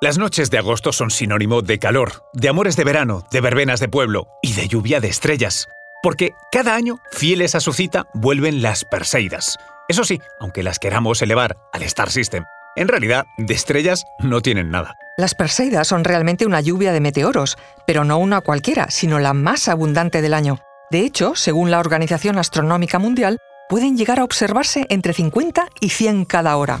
Las noches de agosto son sinónimo de calor, de amores de verano, de verbenas de pueblo y de lluvia de estrellas. Porque cada año, fieles a su cita, vuelven las Perseidas. Eso sí, aunque las queramos elevar al Star System, en realidad de estrellas no tienen nada. Las Perseidas son realmente una lluvia de meteoros, pero no una cualquiera, sino la más abundante del año. De hecho, según la Organización Astronómica Mundial, pueden llegar a observarse entre 50 y 100 cada hora.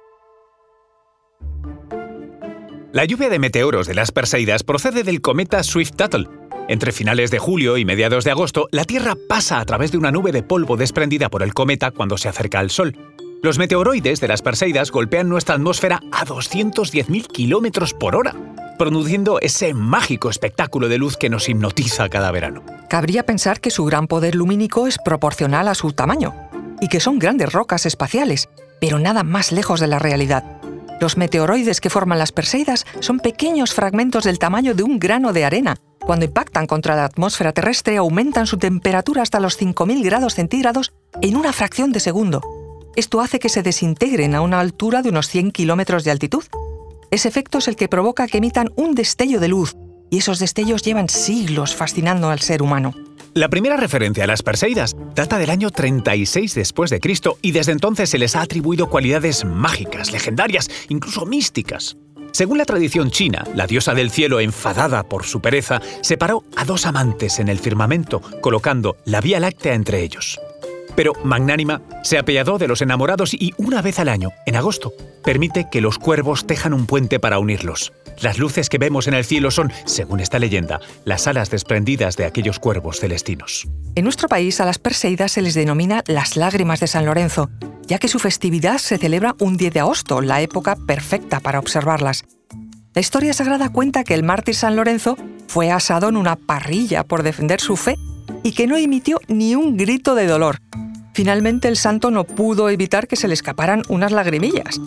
La lluvia de meteoros de las Perseidas procede del cometa Swift-Tuttle. Entre finales de julio y mediados de agosto, la Tierra pasa a través de una nube de polvo desprendida por el cometa cuando se acerca al Sol. Los meteoroides de las Perseidas golpean nuestra atmósfera a 210.000 km por hora, produciendo ese mágico espectáculo de luz que nos hipnotiza cada verano. Cabría pensar que su gran poder lumínico es proporcional a su tamaño, y que son grandes rocas espaciales, pero nada más lejos de la realidad. Los meteoroides que forman las Perseidas son pequeños fragmentos del tamaño de un grano de arena. Cuando impactan contra la atmósfera terrestre aumentan su temperatura hasta los 5.000 grados centígrados en una fracción de segundo. Esto hace que se desintegren a una altura de unos 100 kilómetros de altitud. Ese efecto es el que provoca que emitan un destello de luz, y esos destellos llevan siglos fascinando al ser humano. La primera referencia a las Perseidas data del año 36 después de Cristo y desde entonces se les ha atribuido cualidades mágicas, legendarias, incluso místicas. Según la tradición china, la diosa del cielo, enfadada por su pereza, separó a dos amantes en el firmamento, colocando la Vía Láctea entre ellos. Pero magnánima se apiadó de los enamorados y una vez al año, en agosto, permite que los cuervos tejan un puente para unirlos. Las luces que vemos en el cielo son, según esta leyenda, las alas desprendidas de aquellos cuervos celestinos. En nuestro país a las Perseidas se les denomina las lágrimas de San Lorenzo, ya que su festividad se celebra un 10 de agosto, la época perfecta para observarlas. La historia sagrada cuenta que el mártir San Lorenzo fue asado en una parrilla por defender su fe y que no emitió ni un grito de dolor. Finalmente el santo no pudo evitar que se le escaparan unas lagrimillas,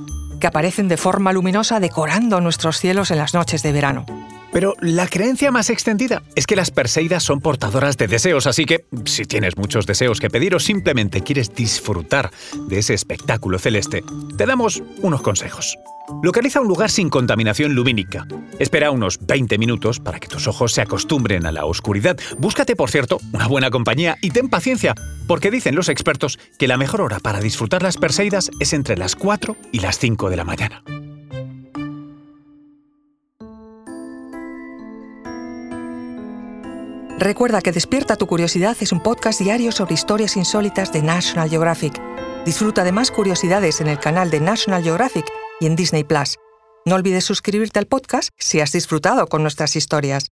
que aparecen de forma luminosa decorando nuestros cielos en las noches de verano. Pero la creencia más extendida es que las Perseidas son portadoras de deseos, así que si tienes muchos deseos que pedir o simplemente quieres disfrutar de ese espectáculo celeste, te damos unos consejos. Localiza un lugar sin contaminación lumínica. Espera unos 20 minutos para que tus ojos se acostumbren a la oscuridad. Búscate, por cierto, una buena compañía y ten paciencia, porque dicen los expertos que la mejor hora para disfrutar las Perseidas es entre las 4 y las 5 de la mañana. Recuerda que Despierta tu Curiosidad es un podcast diario sobre historias insólitas de National Geographic. Disfruta de más curiosidades en el canal de National Geographic y en Disney Plus. No olvides suscribirte al podcast si has disfrutado con nuestras historias.